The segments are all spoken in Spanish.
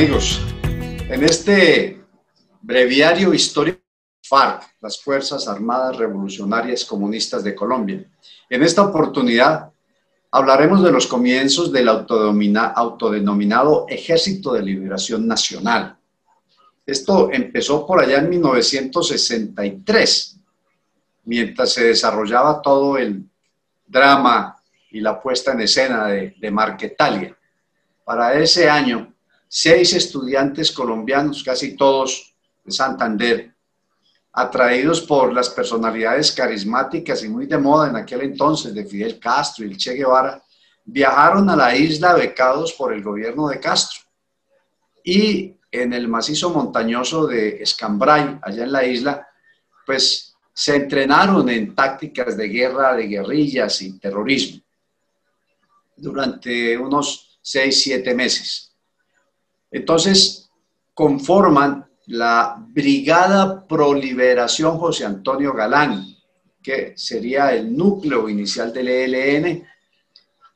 Amigos, en este breviario histórico FARC, las Fuerzas Armadas Revolucionarias Comunistas de Colombia, en esta oportunidad hablaremos de los comienzos del autodenominado Ejército de Liberación Nacional. Esto empezó por allá en 1963, mientras se desarrollaba todo el drama y la puesta en escena de Marquetalia. Para ese año, seis estudiantes colombianos, casi todos de Santander, atraídos por las personalidades carismáticas y muy de moda en aquel entonces de Fidel Castro y el Che Guevara, viajaron a la isla becados por el gobierno de Castro. Y en el macizo montañoso de Escambray, allá en la isla, pues se entrenaron en tácticas de guerra, de guerrillas y terrorismo durante unos seis, siete meses. Entonces, conforman la Brigada Pro Liberación José Antonio Galán, que sería el núcleo inicial del ELN,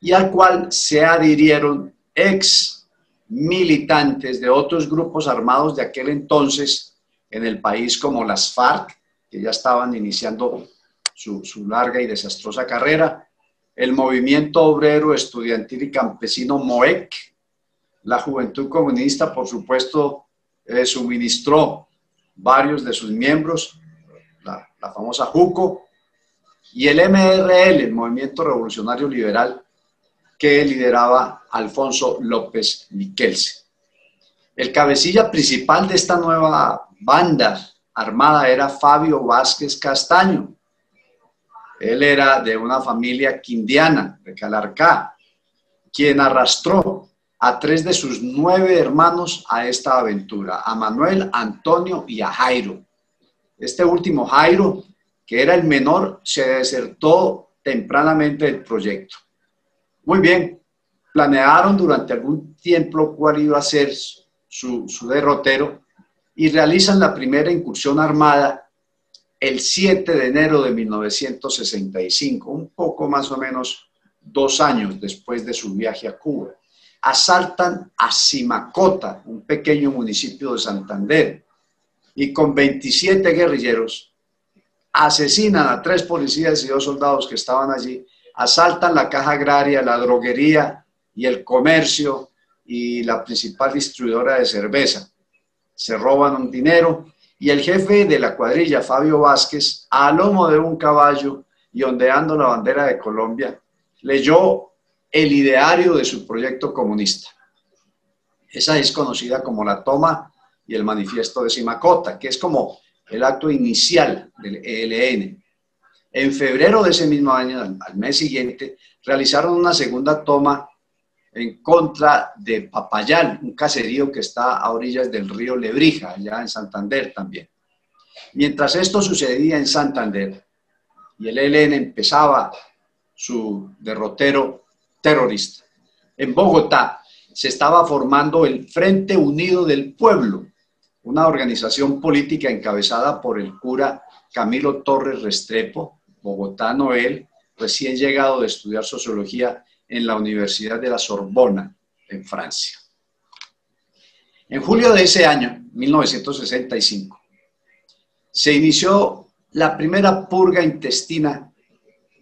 y al cual se adhirieron ex militantes de otros grupos armados de aquel entonces en el país, como las FARC, que ya estaban iniciando su, su larga y desastrosa carrera, el Movimiento Obrero Estudiantil y Campesino MOEC, la Juventud Comunista, por supuesto, eh, suministró varios de sus miembros, la, la, famosa JUCO, y el MRL, el Movimiento Revolucionario Liberal, que lideraba Alfonso López Miquelse. El cabecilla principal de esta nueva banda armada era Fabio Vázquez Castaño. Él era de una familia quindiana, de Calarcá, quien arrastró a tres de sus nueve hermanos a esta aventura, a Manuel, Antonio y a Jairo. Este último, Jairo, que era el menor, se desertó tempranamente del proyecto. Muy bien, planearon durante algún tiempo cuál iba a ser su, su derrotero y realizan la primera incursión armada el 7 de enero de 1965, un poco más o menos dos años después de su viaje a Cuba asaltan a Simacota, un pequeño municipio de Santander, y con 27 guerrilleros asesinan a tres policías y dos soldados que estaban allí, asaltan la caja agraria, la droguería y el comercio y la principal distribuidora de cerveza. Se roban un dinero y el jefe de la cuadrilla, Fabio Vázquez, a lomo de un caballo y ondeando la bandera de Colombia, leyó el ideario de su proyecto comunista. Esa es conocida como la toma y el manifiesto de Simacota, que es como el acto inicial del ELN. En febrero de ese mismo año, al mes siguiente, realizaron una segunda toma en contra de Papayal, un caserío que está a orillas del río Lebrija, allá en Santander también. Mientras esto sucedía en Santander y el ELN empezaba su derrotero terrorista. En Bogotá se estaba formando el Frente Unido del Pueblo, una organización política encabezada por el cura Camilo Torres Restrepo, bogotano él, recién llegado de estudiar sociología en la Universidad de la Sorbona, en Francia. En julio de ese año, 1965, se inició la primera purga intestina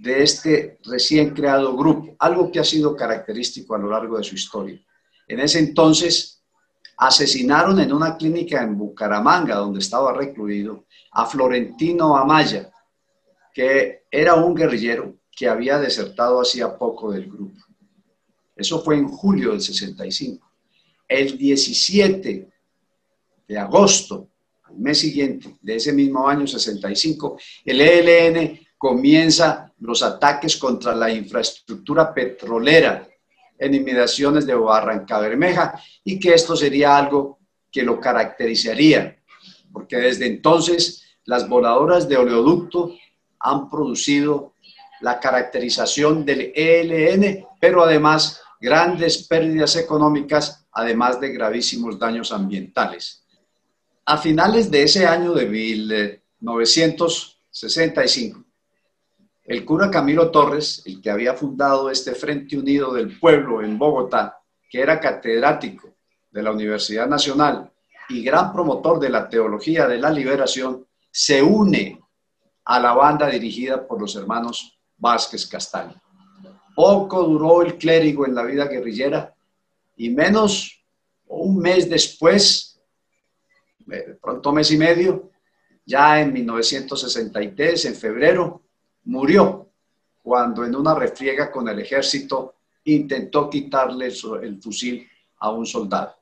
de este recién creado grupo, algo que ha sido característico a lo largo de su historia. En ese entonces asesinaron en una clínica en Bucaramanga, donde estaba recluido, a Florentino Amaya, que era un guerrillero que había desertado hacía poco del grupo. Eso fue en julio del 65. El 17 de agosto, al mes siguiente de ese mismo año 65, el ELN comienza los ataques contra la infraestructura petrolera en inmediaciones de Barranca Bermeja y que esto sería algo que lo caracterizaría, porque desde entonces las voladoras de oleoducto han producido la caracterización del ELN, pero además grandes pérdidas económicas, además de gravísimos daños ambientales. A finales de ese año de 1965, el cura Camilo Torres, el que había fundado este Frente Unido del Pueblo en Bogotá, que era catedrático de la Universidad Nacional y gran promotor de la teología de la liberación, se une a la banda dirigida por los hermanos Vázquez Castaño. Poco duró el clérigo en la vida guerrillera y menos un mes después, eh, pronto mes y medio, ya en 1963, en febrero, murió cuando en una refriega con el ejército intentó quitarle el fusil a un soldado.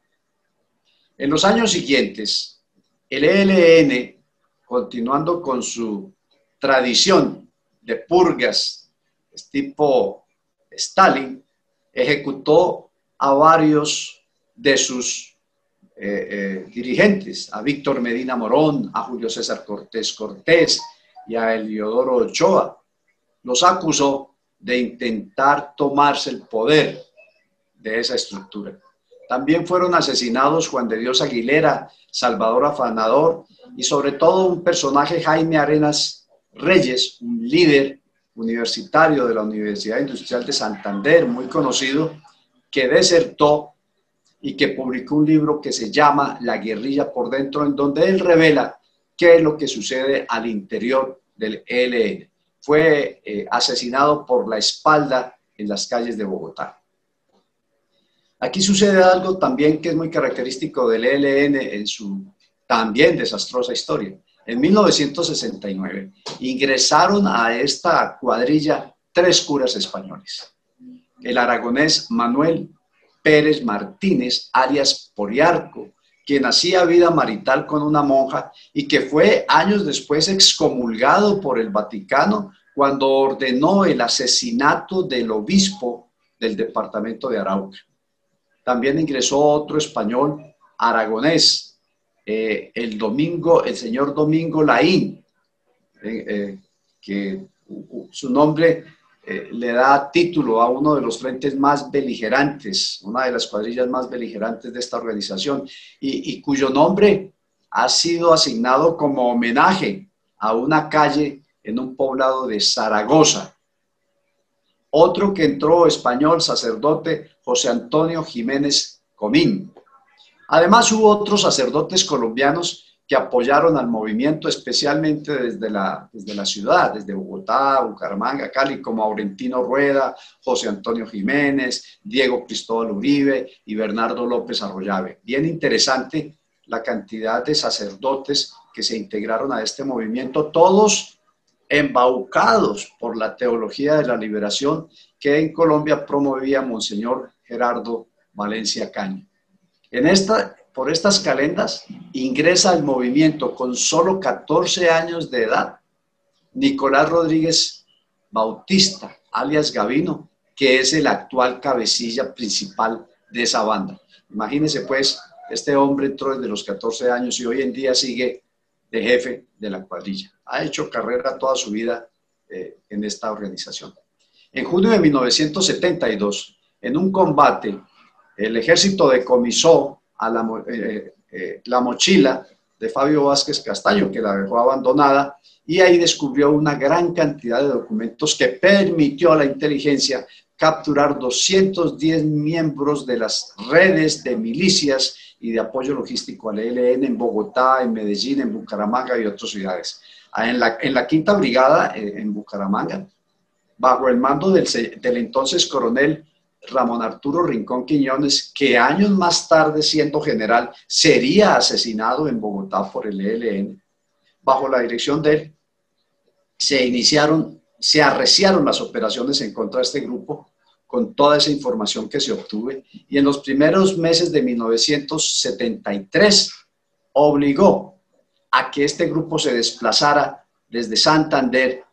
En los años siguientes, el ELN, continuando con su tradición de purgas tipo Stalin, ejecutó a varios de sus eh, eh, dirigentes, a Víctor Medina Morón, a Julio César Cortés Cortés y a Eliodoro Ochoa. Los acusó de intentar tomarse el poder de esa estructura. También fueron asesinados Juan de Dios Aguilera, Salvador Afanador y sobre todo un personaje, Jaime Arenas Reyes, un líder universitario de la Universidad Industrial de Santander, muy conocido, que desertó y que publicó un libro que se llama La guerrilla por dentro, en donde él revela qué es lo que sucede al interior del ELN. Fue eh, asesinado por la espalda en las calles de Bogotá. Aquí sucede algo también que es muy característico del ELN en su también desastrosa historia. En 1969 ingresaron a esta cuadrilla tres curas españoles. El aragonés Manuel Pérez Martínez, alias Poliarco, quien hacía vida marital con una monja y que fue años después excomulgado por el Vaticano cuando ordenó el asesinato del obispo del departamento de Arauca. También ingresó otro español aragonés, eh, el domingo, el señor Domingo Laín, eh, eh, que su nombre le da título a uno de los frentes más beligerantes, una de las cuadrillas más beligerantes de esta organización, y, y cuyo nombre ha sido asignado como homenaje a una calle en un poblado de Zaragoza. Otro que entró español, sacerdote José Antonio Jiménez Comín. Además, hubo otros sacerdotes colombianos que apoyaron al movimiento, especialmente desde la, desde la ciudad, desde Bogotá, Bucaramanga, Cali, como Aurentino Rueda, José Antonio Jiménez, Diego Cristóbal Uribe y Bernardo López Arroyave. Bien interesante la cantidad de sacerdotes que se integraron a este movimiento, todos embaucados por la teología de la liberación que en Colombia promovía Monseñor Gerardo Valencia Caño. En esta, por estas calendas ingresa al movimiento con solo 14 años de edad Nicolás Rodríguez Bautista, alias Gavino, que es el actual cabecilla principal de esa banda. Imagínense pues, este hombre entró desde los 14 años y hoy en día sigue de jefe de la cuadrilla. Ha hecho carrera toda su vida eh, en esta organización. En junio de 1972, en un combate el ejército decomisó a la, eh, eh, la mochila de Fabio Vázquez Castaño, que la dejó abandonada, y ahí descubrió una gran cantidad de documentos que permitió a la inteligencia capturar 210 miembros de las redes de milicias y de apoyo logístico al ELN en Bogotá, en Medellín, en Bucaramanga y otras ciudades. Ah, en la, en la quinta brigada, eh, en Bucaramanga, bajo el mando del, del entonces coronel Ramón Arturo Rincón Quiñones, que años más tarde, siendo general, sería asesinado en Bogotá por el ELN. Bajo la dirección de él, se iniciaron, se arreciaron las operaciones en contra de este grupo con toda esa información que se obtuve y en los primeros meses de 1973 obligó a que este grupo se desplazara desde Santander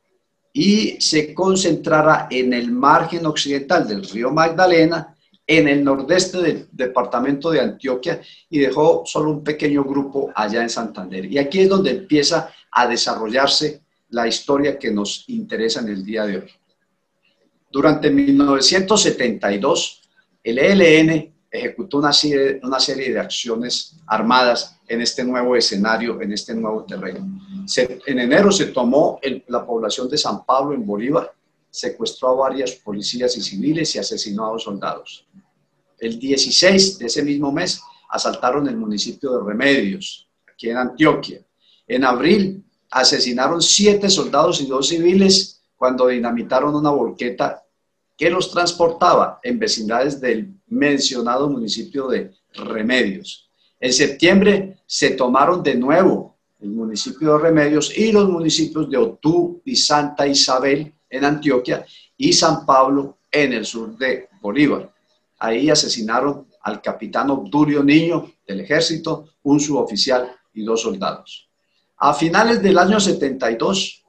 y se concentrara en el margen occidental del río Magdalena, en el nordeste del departamento de Antioquia y dejó solo un pequeño grupo allá en Santander. Y aquí es donde empieza a desarrollarse la historia que nos interesa en el día de hoy. Durante 1972, el ELN ejecutó una serie, una serie de acciones armadas en este nuevo escenario, en este nuevo terreno. en enero se tomó la población de San Pablo en Bolívar, secuestró a varias policías y civiles y asesinó a dos soldados. El 16 de ese mismo mes asaltaron el municipio de Remedios, aquí en Antioquia. En abril asesinaron siete soldados y dos civiles cuando dinamitaron una volqueta que los transportaba en vecindades del mencionado municipio de Remedios. En septiembre se tomaron de nuevo el municipio de Remedios y los municipios de Otú y Santa Isabel en Antioquia y San Pablo en el sur de Bolívar. Ahí asesinaron al capitán Obdurio Niño del ejército, un suboficial y dos soldados. A finales del año 72,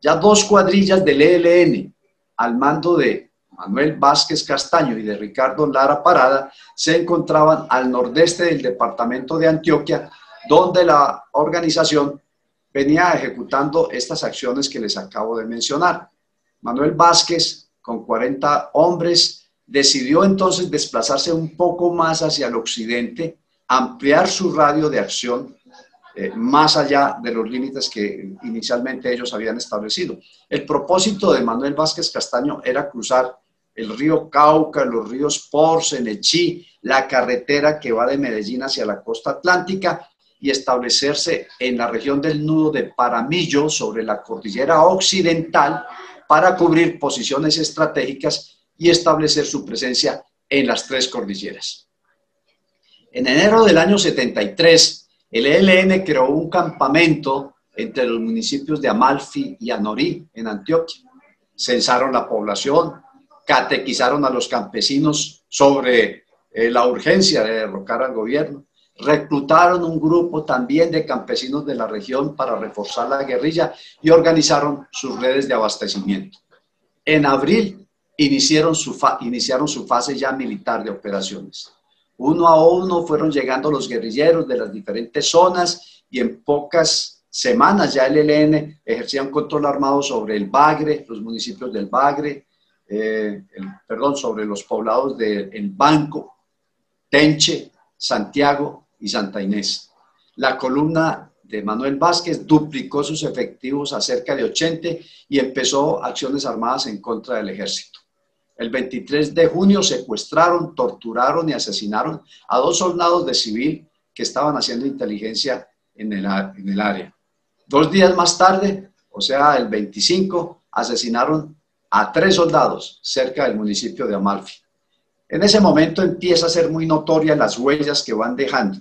ya dos cuadrillas del ELN al mando de Manuel Vázquez Castaño y de Ricardo Lara Parada se encontraban al nordeste del departamento de Antioquia, donde la organización venía ejecutando estas acciones que les acabo de mencionar. Manuel Vázquez, con 40 hombres, decidió entonces desplazarse un poco más hacia el occidente, ampliar su radio de acción eh, más allá de los límites que inicialmente ellos habían establecido. El propósito de Manuel Vázquez Castaño era cruzar el río Cauca, los ríos Porce, Nechí, la carretera que va de Medellín hacia la costa atlántica y establecerse en la región del nudo de Paramillo sobre la cordillera occidental para cubrir posiciones estratégicas y establecer su presencia en las tres cordilleras. En enero del año 73, el ELN creó un campamento entre los municipios de Amalfi y Anorí, en Antioquia. Censaron la población, catequizaron a los campesinos sobre eh, la urgencia de derrocar al gobierno, reclutaron un grupo también de campesinos de la región para reforzar la guerrilla y organizaron sus redes de abastecimiento. En abril iniciaron su, iniciaron su fase ya militar de operaciones. Uno a uno fueron llegando los guerrilleros de las diferentes zonas y en pocas semanas ya el ELN ejercía un control armado sobre el Bagre, los municipios del Bagre, eh, perdón, sobre los poblados de Banco, Tenche, Santiago y Santa Inés. La columna de Manuel Vázquez duplicó sus efectivos a cerca de 80 y empezó acciones armadas en contra del ejército. El 23 de junio secuestraron, torturaron y asesinaron a dos soldados de civil que estaban haciendo inteligencia en el, en el área. Dos días más tarde, o sea, el 25, asesinaron a tres soldados cerca del municipio de Amalfi. En ese momento empieza a ser muy notoria las huellas que van dejando.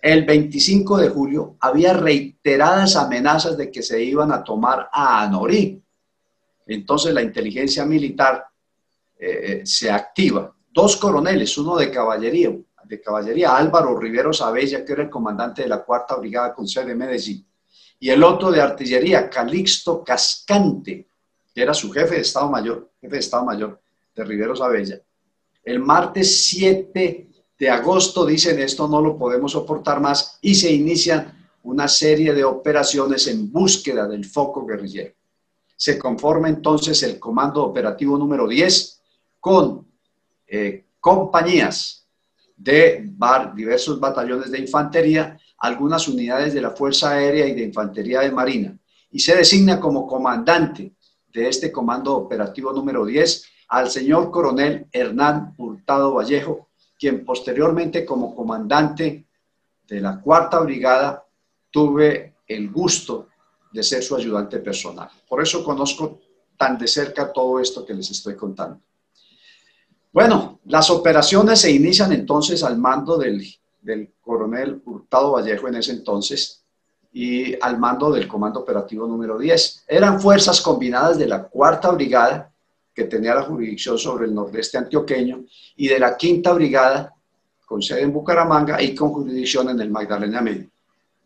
El 25 de julio había reiteradas amenazas de que se iban a tomar a Anorí. Entonces la inteligencia militar eh, eh, se activa. Dos coroneles, uno de caballería, de caballería, Álvaro Riveros Abella, que era el comandante de la cuarta brigada con sede de Medellín, y el otro de artillería, Calixto Cascante, que era su jefe de Estado Mayor, jefe de Estado Mayor de Riveros Abella. El martes 7 de agosto dicen esto no lo podemos soportar más y se inician una serie de operaciones en búsqueda del foco guerrillero. Se conforma entonces el Comando Operativo número 10 con eh, compañías de diversos batallones de infantería, algunas unidades de la Fuerza Aérea y de Infantería de Marina, y se designa como comandante de este Comando Operativo número 10 al señor coronel Hernán Hurtado Vallejo, quien posteriormente como comandante de la Cuarta Brigada tuve el gusto de ser su ayudante personal. Por eso conozco tan de cerca todo esto que les estoy contando. Bueno, las operaciones se inician entonces al mando del, del coronel Hurtado Vallejo en ese entonces, y al mando del Comando Operativo número 10. Eran fuerzas combinadas de la Cuarta Brigada, que tenía la jurisdicción sobre el nordeste antioqueño, y de la Quinta Brigada, con sede en Bucaramanga y con jurisdicción en el Magdalena Medio.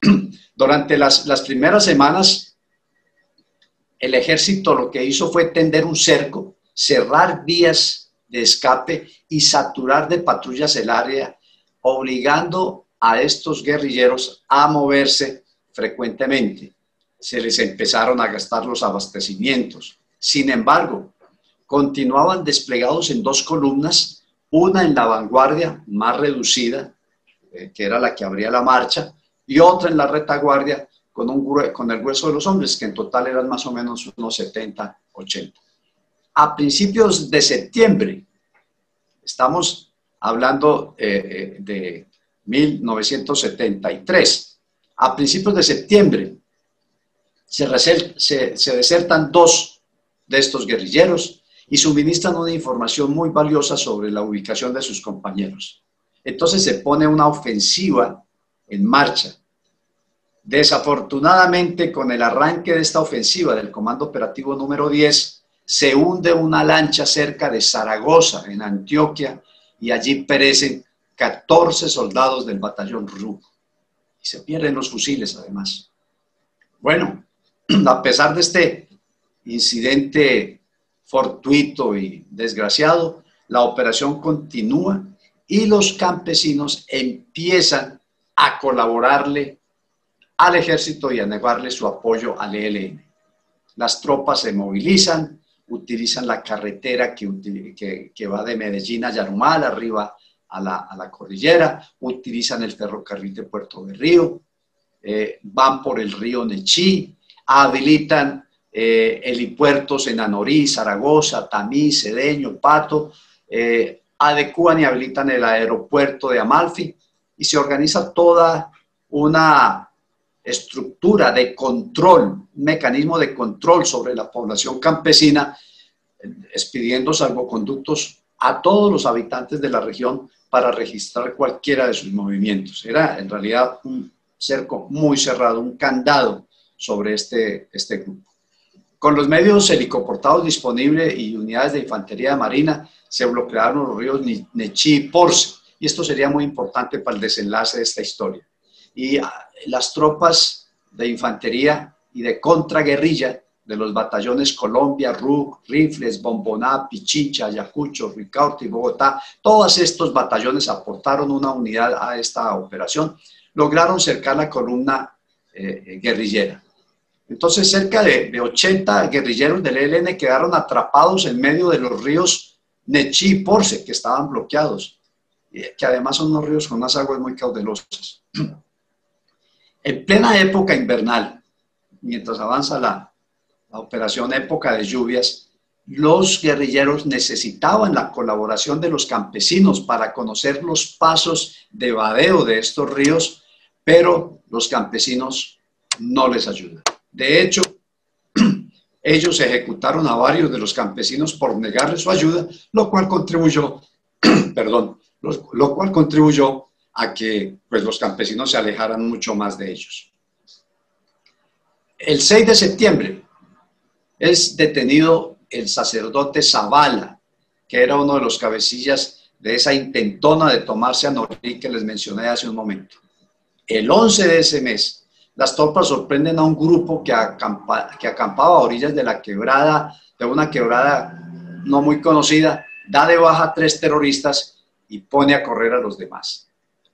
Durante las, las primeras semanas, el ejército lo que hizo fue tender un cerco, cerrar vías de escape y saturar de patrullas el área, obligando a estos guerrilleros a moverse frecuentemente. Se les empezaron a gastar los abastecimientos. Sin embargo, continuaban desplegados en dos columnas, una en la vanguardia más reducida, eh, que era la que abría la marcha, y otra en la retaguardia con, un, el grueso de los hombres, que en total eran más o menos unos 70, 80. A principios de septiembre, estamos hablando eh, eh, de 1973. A principios de septiembre se, se desertan dos de estos guerrilleros y suministran una información muy valiosa sobre la ubicación de sus compañeros. Entonces se pone una ofensiva en marcha. Desafortunadamente, con el arranque de esta ofensiva del Comando Operativo número 10, se hunde una lancha cerca de Zaragoza, en Antioquia, y allí perecen 14 soldados del batallón RU. Se pierden los fusiles, además. Bueno, a pesar de este incidente fortuito y desgraciado, la operación continúa y los campesinos empiezan a colaborarle al ejército y a negarle su apoyo al ELN. Las tropas se movilizan, utilizan la carretera que, que, va de Medellín a Yarumal, arriba a la, cordillera, utilizan el ferrocarril de Puerto de Río, eh, van por el río Nechí, habilitan eh, helipuertos en Anorí, Zaragoza, Tamí, Cedeño, Pato, eh, adecuan y habilitan el aeropuerto de Amalfi y se organiza toda una estructura de control, un mecanismo de control sobre la población campesina, expidiendo salvoconductos a todos los habitantes de la región para registrar cualquiera de sus movimientos. Era en realidad un cerco muy cerrado, un candado sobre este, este grupo. Con los medios helicoportados disponibles y unidades de infantería de marina, se bloquearon los ríos Nechí y Porce. Y esto sería muy importante para el desenlace de esta historia. Y ah, las tropas de infantería y de contraguerrilla de los batallones Colombia, RUC, Rifles, Bomboná, Pichincha, Ayacucho, Ricaurte y Bogotá, todos estos batallones aportaron una unidad a esta operación, lograron cercar la columna eh, eh, guerrillera. Entonces, cerca de, 80 guerrilleros del ELN quedaron atrapados en medio de los ríos Nechí y Porce, que estaban bloqueados, que además son unos ríos con unas aguas muy caudalosas. En plena época invernal, mientras avanza la, la operación época de lluvias, los guerrilleros necesitaban la colaboración de los campesinos para conocer los pasos de vadeo de estos ríos, pero los campesinos no les ayudan. De hecho, ellos ejecutaron a varios de los campesinos por negarles su ayuda, lo cual contribuyó, perdón, lo, cual contribuyó a que pues, los campesinos se alejaran mucho más de ellos. El 6 de septiembre es detenido el sacerdote Zavala, que era uno de los cabecillas de esa intentona de tomarse a Norí que les mencioné hace un momento. El 11 de ese mes las tropas sorprenden a un grupo que, que acampaba a orillas de la quebrada, de una quebrada no muy conocida, da de baja a tres terroristas y pone a correr a los demás.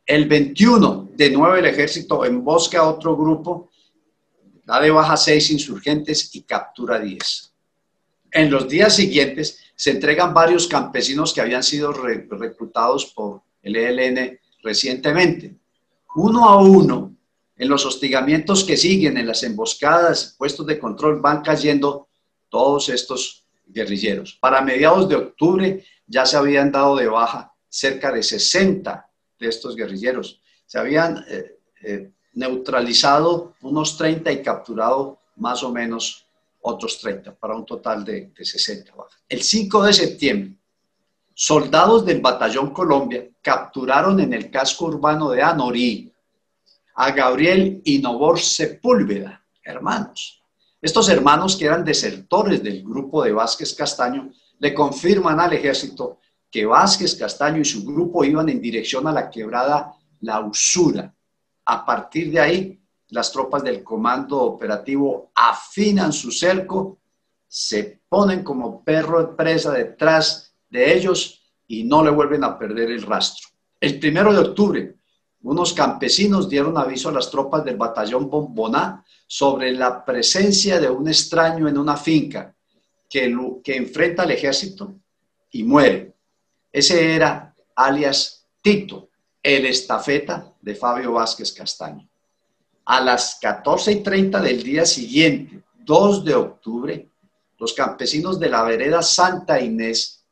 El 21, de nuevo el ejército embosca a otro grupo, da de baja seis insurgentes y captura diez. En los días siguientes se entregan varios campesinos que habían sido reclutados por el ELN recientemente. Uno a uno en los hostigamientos que siguen, en las emboscadas, puestos de control, van cayendo todos estos guerrilleros. Para mediados de octubre ya se habían dado de baja cerca de 60 de estos guerrilleros. Se habían eh, eh, neutralizado unos 30 y capturado más o menos otros 30, para un total de, de 60 bajas. El 5 de septiembre, soldados del Batallón Colombia capturaron en el casco urbano de Anorí, a Gabriel y Novor Sepúlveda, hermanos. Estos hermanos que eran desertores del grupo de Vázquez Castaño le confirman al ejército que Vázquez Castaño y su grupo iban en dirección a la quebrada La Usura. A partir de ahí, las tropas del comando operativo afinan su cerco, se ponen como perro de presa detrás de ellos y no le vuelven a perder el rastro. El primero de octubre, unos campesinos dieron aviso a las tropas del batallón Bomboná sobre la presencia de un extraño en una finca que, que enfrenta al ejército y muere. Ese era alias Tito, el estafeta de Fabio Vázquez Castaño. A las 14 y 30 del día siguiente, 2 de octubre, los campesinos de la vereda Santa Inés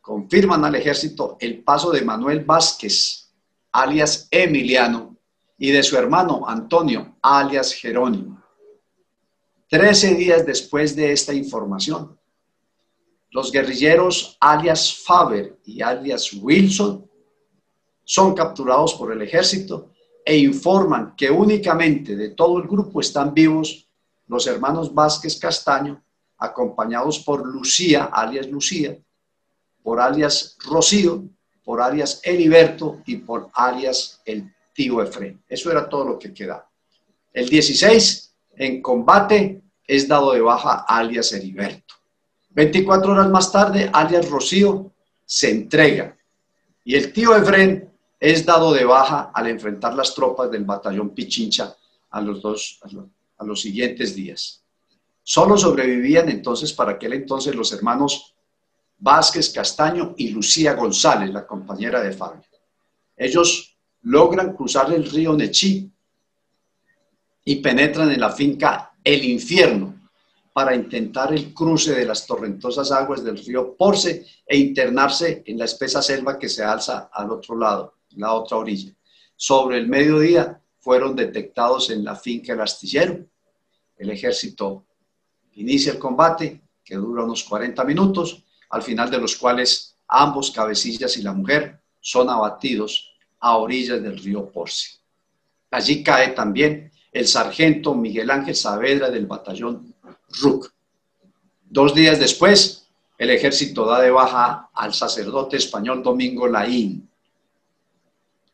confirman al ejército el paso de Manuel Vázquez alias Emiliano, y de su hermano Antonio, alias Jerónimo. Trece días después de esta información, los guerrilleros alias Faber y alias Wilson son capturados por el ejército e informan que únicamente de todo el grupo están vivos los hermanos Vázquez Castaño, acompañados por Lucía, alias Lucía, por alias Rocío, por alias Heriberto y por alias el tío Efrén. Eso era todo lo que quedaba. El 16, en combate, es dado de baja alias Heriberto. 24 horas más tarde, alias Rocío se entrega y el tío Efrén es dado de baja al enfrentar las tropas del batallón Pichincha a los, dos, a los siguientes días. Solo sobrevivían entonces para aquel entonces los hermanos Vázquez Castaño y Lucía González, la compañera de Fabio. Ellos logran cruzar el río Nechí y penetran en la finca El Infierno para intentar el cruce de las torrentosas aguas del río Porce e internarse en la espesa selva que se alza al otro lado, la otra orilla. Sobre el mediodía fueron detectados en la finca El Astillero. El ejército inicia el combate, que dura unos 40 minutos, al final de los cuales ambos cabecillas y la mujer son abatidos a orillas del río Porce. Allí cae también el sargento Miguel Ángel Saavedra del batallón RUC. Dos días después, el ejército da de baja al sacerdote español Domingo Laín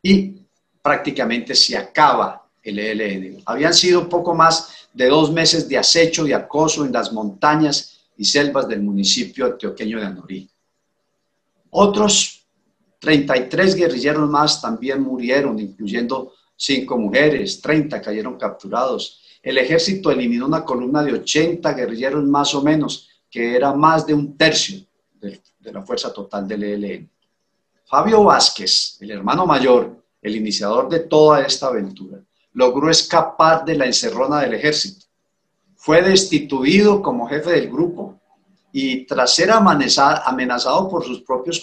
y prácticamente se acaba el ELN. Habían sido poco más de dos meses de acecho y acoso en las montañas y selvas del municipio antioqueño de Anorí. Otros 33 guerrilleros más también murieron, incluyendo cinco mujeres, 30 cayeron capturados. El ejército eliminó una columna de 80 guerrilleros más o menos, que era más de un tercio de, de la fuerza total del ELN. Fabio Vázquez, el hermano mayor, el iniciador de toda esta aventura, logró escapar de la encerrona del ejército. Fue destituido como jefe del grupo y tras ser amenazado por sus propios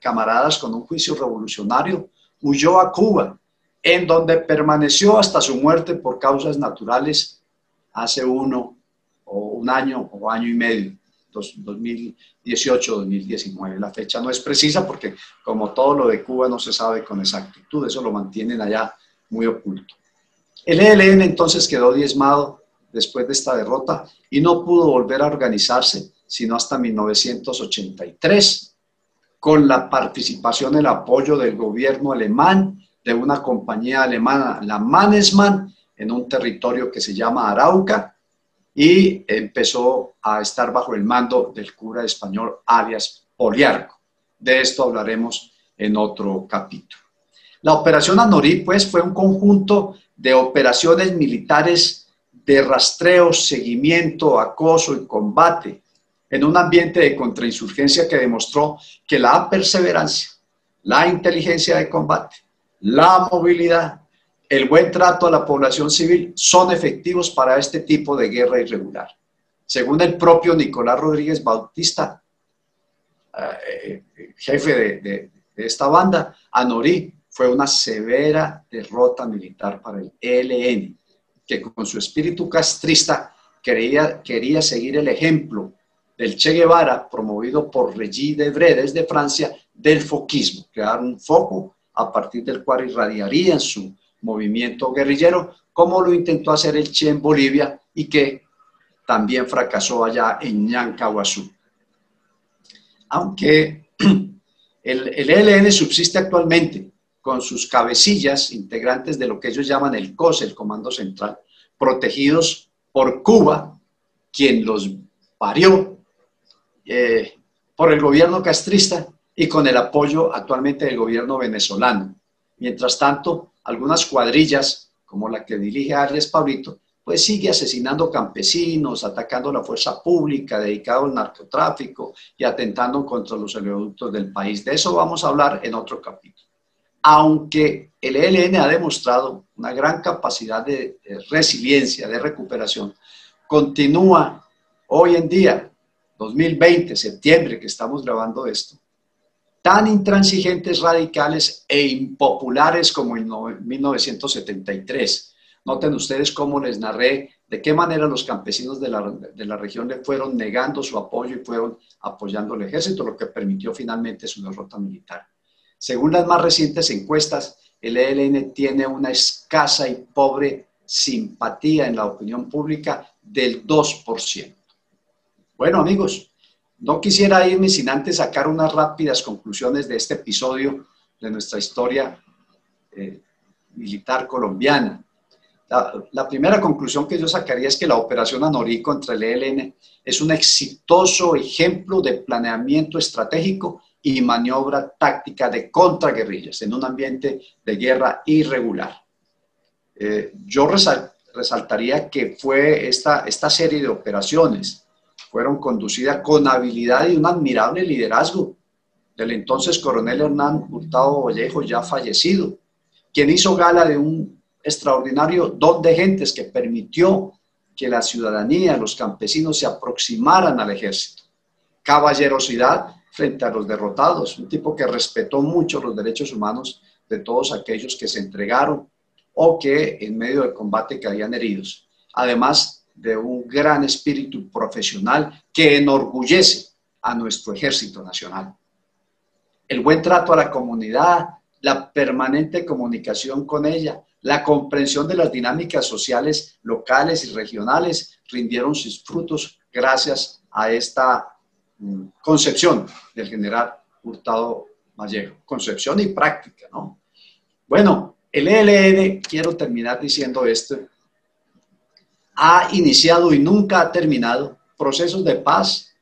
camaradas con un juicio revolucionario, huyó a Cuba en donde permaneció hasta su muerte por causas naturales hace uno o un año o año y medio, 2018-2019. La fecha no es precisa porque como todo lo de Cuba no se sabe con exactitud, eso lo mantienen allá muy oculto. El ELN entonces quedó diezmado después de esta derrota y no pudo volver a organizarse sino hasta 1983, con la participación el apoyo del gobierno alemán de una compañía alemana, la Mannesmann, en un territorio que se llama Arauca, y empezó a estar bajo el mando del cura español alias Poliarco. De esto hablaremos en otro capítulo. La operación Anorí, pues, fue un conjunto de operaciones militares de rastreo, seguimiento, acoso y combate en un ambiente de contrainsurgencia que demostró que la perseverancia, la inteligencia de combate, la movilidad, el buen trato a la población civil son efectivos para este tipo de guerra irregular. Según el propio Nicolás Rodríguez Bautista, eh, jefe de, de, esta banda, Anorí fue una severa derrota militar para el ELN, que con su espíritu castrista quería, quería seguir el ejemplo del Che Guevara, promovido por Regis Debray desde Francia, del foquismo, crear un foco a partir del cual irradiaría en su movimiento guerrillero, como lo intentó hacer el Che en Bolivia y que también fracasó allá en Ñancahuazú. Aunque el, el ELN subsiste actualmente con sus cabecillas, integrantes de lo que ellos llaman el COS, el Comando Central, protegidos por Cuba, quien los parió, eh, por el gobierno castrista y con el apoyo actualmente del gobierno venezolano. Mientras tanto, algunas cuadrillas, como la que dirige Arias Pablito, pues sigue asesinando campesinos, atacando la fuerza pública, dedicado al narcotráfico y atentando contra los oleoductos del país. De eso vamos a hablar en otro capítulo. Aunque el ELN ha demostrado una gran capacidad de, resiliencia, de recuperación, continúa hoy en día, 2020, septiembre, que estamos grabando esto, tan intransigentes, radicales e impopulares como en 1973. Noten ustedes cómo les narré de qué manera los campesinos de la, de la, región le fueron negando su apoyo y fueron apoyando al ejército, lo que permitió finalmente su derrota militar. Según las más recientes encuestas, el ELN tiene una escasa y pobre simpatía en la opinión pública del 2%. Bueno, amigos, no quisiera irme sin antes sacar unas rápidas conclusiones de este episodio de nuestra historia eh, militar colombiana. La, primera conclusión que yo sacaría es que la operación Anorí contra el ELN es un exitoso ejemplo de planeamiento estratégico y maniobra táctica de contraguerrillas en un ambiente de guerra irregular. Eh, yo resaltaría que fue esta, esta serie de operaciones fueron conducidas con habilidad y un admirable liderazgo del entonces coronel Hernán Hurtado Vallejo, ya fallecido, quien hizo gala de un extraordinario don de gentes que permitió que la ciudadanía, los campesinos se aproximaran al ejército. Caballerosidad frente a los derrotados, un tipo que respetó mucho los derechos humanos de todos aquellos que se entregaron o que en medio del combate caían heridos. Además de un gran espíritu profesional que enorgullece a nuestro ejército nacional. El buen trato a la comunidad, la permanente comunicación con ella, la comprensión de las dinámicas sociales locales y regionales rindieron sus frutos gracias a esta mm, concepción del general Hurtado Vallejo. Concepción y práctica, ¿no? Bueno, el ELN, quiero terminar diciendo esto, ha iniciado y nunca ha terminado procesos de paz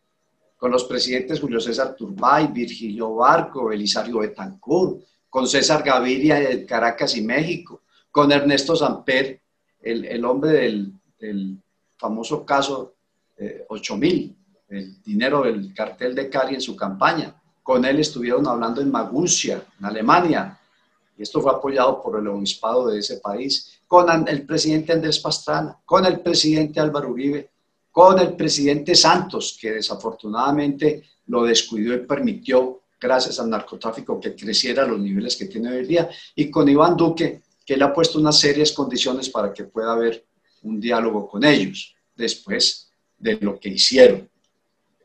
con los presidentes Julio César Turbay, Virgilio Barco, Belisario Betancourt, con César Gaviria de Caracas y México, con Ernesto Samper, el, el hombre del, del, famoso caso eh, 8000, el dinero del cartel de Cali en su campaña. Con él estuvieron hablando en Maguncia, en Alemania, y esto fue apoyado por el obispado de ese país, con el presidente Andrés Pastrana, con el presidente Álvaro Uribe, con el presidente Santos, que desafortunadamente lo descuidó y permitió, gracias al narcotráfico, que creciera a los niveles que tiene hoy día, y con Iván Duque, que le ha puesto unas serias condiciones para que pueda haber un diálogo con ellos después de lo que hicieron.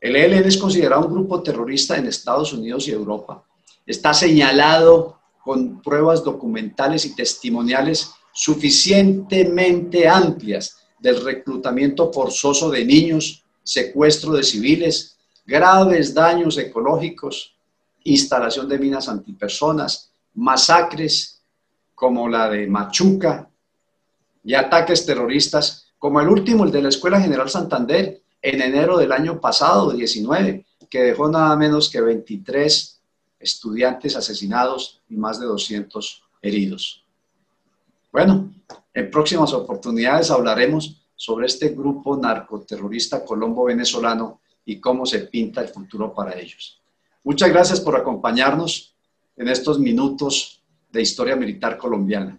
El ELN es considerado un grupo terrorista en Estados Unidos y Europa. Está señalado con pruebas documentales y testimoniales suficientemente amplias del reclutamiento forzoso de niños, secuestro de civiles, graves daños ecológicos, instalación de minas antipersonas, masacres como la de Machuca y ataques terroristas, como el último, el de la Escuela General Santander, en enero del año pasado, 19, que dejó nada menos que 23 estudiantes asesinados y más de 200 heridos. Bueno, en próximas oportunidades hablaremos sobre este grupo narcoterrorista colombo-venezolano y cómo se pinta el futuro para ellos. Muchas gracias por acompañarnos en estos minutos de historia militar colombiana.